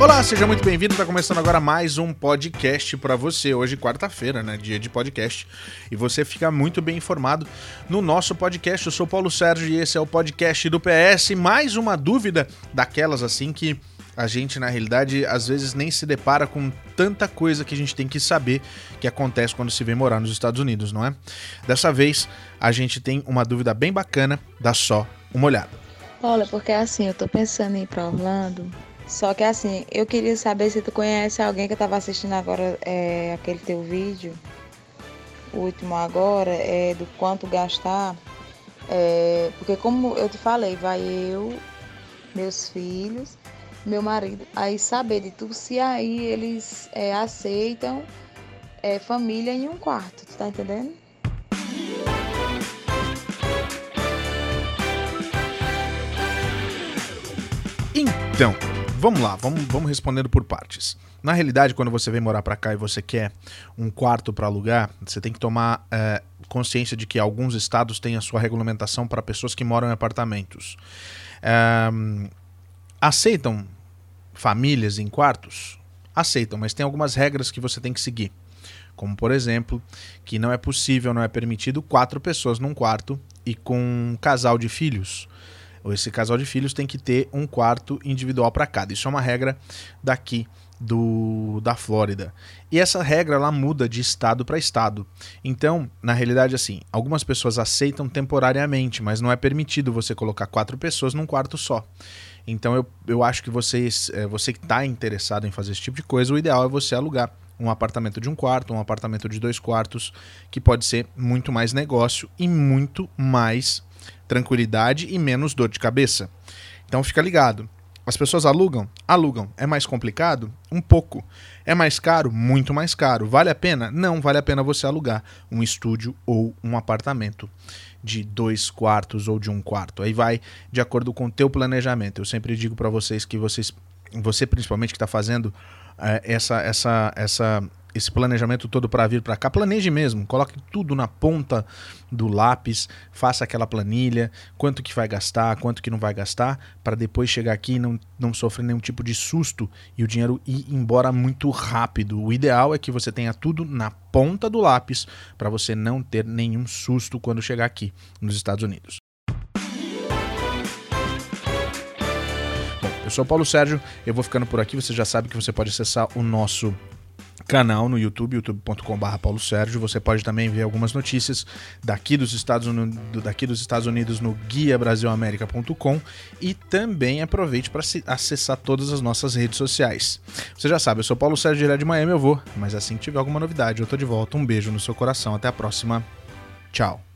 Olá, seja muito bem-vindo. Tá começando agora mais um podcast para você. Hoje, quarta-feira, né? Dia de podcast. E você fica muito bem informado no nosso podcast. Eu sou Paulo Sérgio e esse é o podcast do PS. Mais uma dúvida daquelas assim que a gente, na realidade, às vezes nem se depara com tanta coisa que a gente tem que saber que acontece quando se vem morar nos Estados Unidos, não é? Dessa vez, a gente tem uma dúvida bem bacana, dá só uma olhada. Olha, porque assim, eu tô pensando em ir pra Orlando, só que assim, eu queria saber se tu conhece alguém que eu tava assistindo agora é, aquele teu vídeo, o último agora, é do quanto gastar. É, porque como eu te falei, vai eu, meus filhos meu marido. Aí saber de tudo se aí eles é, aceitam é, família em um quarto, tu tá entendendo? Então, vamos lá, vamos, vamos respondendo por partes. Na realidade, quando você vem morar para cá e você quer um quarto para alugar, você tem que tomar é, consciência de que alguns estados têm a sua regulamentação para pessoas que moram em apartamentos. É, aceitam famílias em quartos? Aceitam, mas tem algumas regras que você tem que seguir. Como, por exemplo, que não é possível, não é permitido quatro pessoas num quarto e com um casal de filhos. Esse casal de filhos tem que ter um quarto individual para cada. Isso é uma regra daqui do da Flórida. E essa regra ela muda de estado para estado. Então, na realidade, assim, algumas pessoas aceitam temporariamente, mas não é permitido você colocar quatro pessoas num quarto só. Então eu, eu acho que vocês, é, você que está interessado em fazer esse tipo de coisa, o ideal é você alugar um apartamento de um quarto, um apartamento de dois quartos, que pode ser muito mais negócio e muito mais tranquilidade e menos dor de cabeça. Então fica ligado. As pessoas alugam? Alugam. É mais complicado? Um pouco. É mais caro? Muito mais caro. Vale a pena? Não vale a pena você alugar um estúdio ou um apartamento de dois quartos ou de um quarto. Aí vai de acordo com o teu planejamento. Eu sempre digo para vocês que vocês, você principalmente que está fazendo é, essa, essa, essa esse planejamento todo para vir para cá, planeje mesmo, coloque tudo na ponta do lápis, faça aquela planilha, quanto que vai gastar, quanto que não vai gastar, para depois chegar aqui e não, não sofrer nenhum tipo de susto e o dinheiro ir embora muito rápido. O ideal é que você tenha tudo na ponta do lápis para você não ter nenhum susto quando chegar aqui nos Estados Unidos. Eu sou Paulo Sérgio, eu vou ficando por aqui. Você já sabe que você pode acessar o nosso canal no YouTube, youtube.com.br Paulo Sérgio. Você pode também ver algumas notícias daqui dos Estados Unidos, daqui dos Estados Unidos no guiabrasilamerica.com e também aproveite para acessar todas as nossas redes sociais. Você já sabe, eu sou Paulo Sérgio direto de Miami, eu vou, mas assim que tiver alguma novidade, eu tô de volta. Um beijo no seu coração, até a próxima. Tchau.